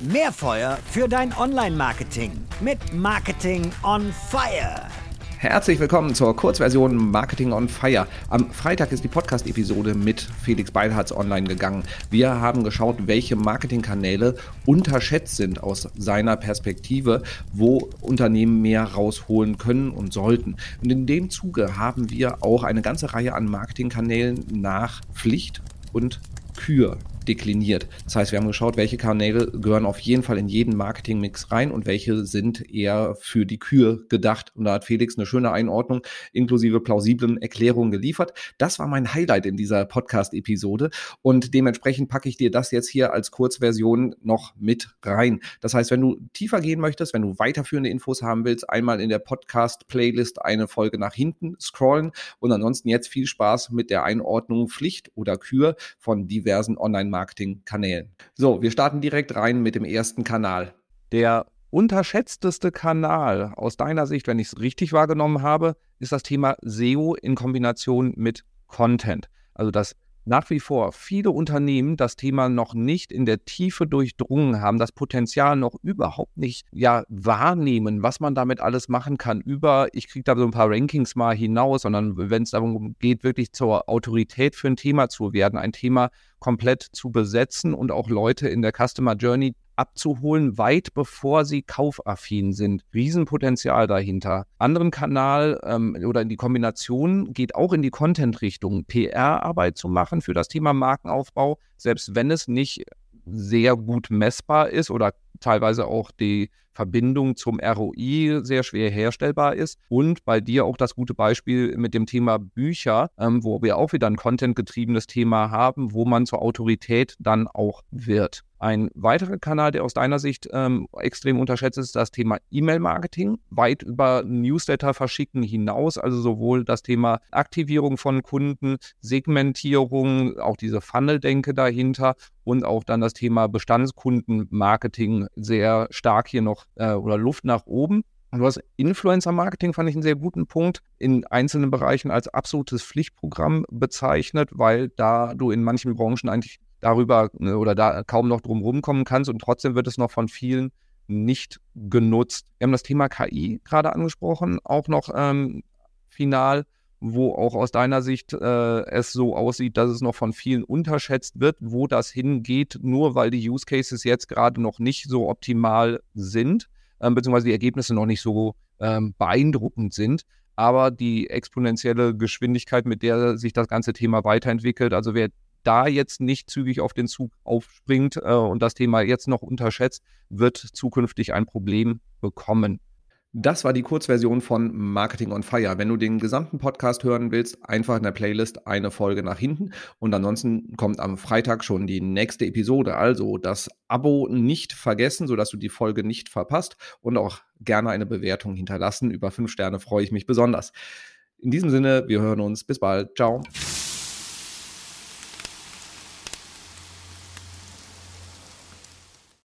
Mehr Feuer für dein Online-Marketing mit Marketing on Fire. Herzlich willkommen zur Kurzversion Marketing on Fire. Am Freitag ist die Podcast-Episode mit Felix Beilharz online gegangen. Wir haben geschaut, welche Marketingkanäle unterschätzt sind aus seiner Perspektive, wo Unternehmen mehr rausholen können und sollten. Und in dem Zuge haben wir auch eine ganze Reihe an Marketingkanälen nach Pflicht und Kür dekliniert. Das heißt, wir haben geschaut, welche Kanäle gehören auf jeden Fall in jeden Marketingmix rein und welche sind eher für die Kür gedacht. Und da hat Felix eine schöne Einordnung inklusive plausiblen Erklärungen geliefert. Das war mein Highlight in dieser Podcast-Episode und dementsprechend packe ich dir das jetzt hier als Kurzversion noch mit rein. Das heißt, wenn du tiefer gehen möchtest, wenn du weiterführende Infos haben willst, einmal in der Podcast-Playlist eine Folge nach hinten scrollen und ansonsten jetzt viel Spaß mit der Einordnung Pflicht oder Kür von diversen Online-Marketing Marketingkanälen. So, wir starten direkt rein mit dem ersten Kanal. Der unterschätzteste Kanal aus deiner Sicht, wenn ich es richtig wahrgenommen habe, ist das Thema SEO in Kombination mit Content. Also das nach wie vor viele Unternehmen das Thema noch nicht in der Tiefe durchdrungen haben, das Potenzial noch überhaupt nicht ja, wahrnehmen, was man damit alles machen kann, über, ich kriege da so ein paar Rankings mal hinaus, sondern wenn es darum geht, wirklich zur Autorität für ein Thema zu werden, ein Thema komplett zu besetzen und auch Leute in der Customer Journey abzuholen, weit bevor sie kaufaffin sind. Riesenpotenzial dahinter. Anderen Kanal ähm, oder in die Kombination geht auch in die Content-Richtung, PR-Arbeit zu machen für das Thema Markenaufbau, selbst wenn es nicht sehr gut messbar ist oder teilweise auch die Verbindung zum ROI sehr schwer herstellbar ist. Und bei dir auch das gute Beispiel mit dem Thema Bücher, ähm, wo wir auch wieder ein contentgetriebenes Thema haben, wo man zur Autorität dann auch wird. Ein weiterer Kanal, der aus deiner Sicht ähm, extrem unterschätzt ist, das Thema E-Mail-Marketing, weit über Newsletter verschicken hinaus, also sowohl das Thema Aktivierung von Kunden, Segmentierung, auch diese Funnel-Denke dahinter und auch dann das Thema Bestandskundenmarketing sehr stark hier noch äh, oder Luft nach oben. Und du hast Influencer-Marketing, fand ich einen sehr guten Punkt, in einzelnen Bereichen als absolutes Pflichtprogramm bezeichnet, weil da du in manchen Branchen eigentlich darüber ne, oder da kaum noch drum rumkommen kannst und trotzdem wird es noch von vielen nicht genutzt. Wir haben das Thema KI gerade angesprochen, auch noch ähm, final, wo auch aus deiner Sicht äh, es so aussieht, dass es noch von vielen unterschätzt wird, wo das hingeht, nur weil die Use Cases jetzt gerade noch nicht so optimal sind, ähm, beziehungsweise die Ergebnisse noch nicht so ähm, beeindruckend sind aber die exponentielle Geschwindigkeit, mit der sich das ganze Thema weiterentwickelt. Also wer da jetzt nicht zügig auf den Zug aufspringt äh, und das Thema jetzt noch unterschätzt, wird zukünftig ein Problem bekommen. Das war die Kurzversion von Marketing on Fire. Wenn du den gesamten Podcast hören willst, einfach in der Playlist eine Folge nach hinten und ansonsten kommt am Freitag schon die nächste Episode. Also das Abo nicht vergessen, sodass du die Folge nicht verpasst und auch gerne eine Bewertung hinterlassen. Über fünf Sterne freue ich mich besonders. In diesem Sinne, wir hören uns. Bis bald. Ciao.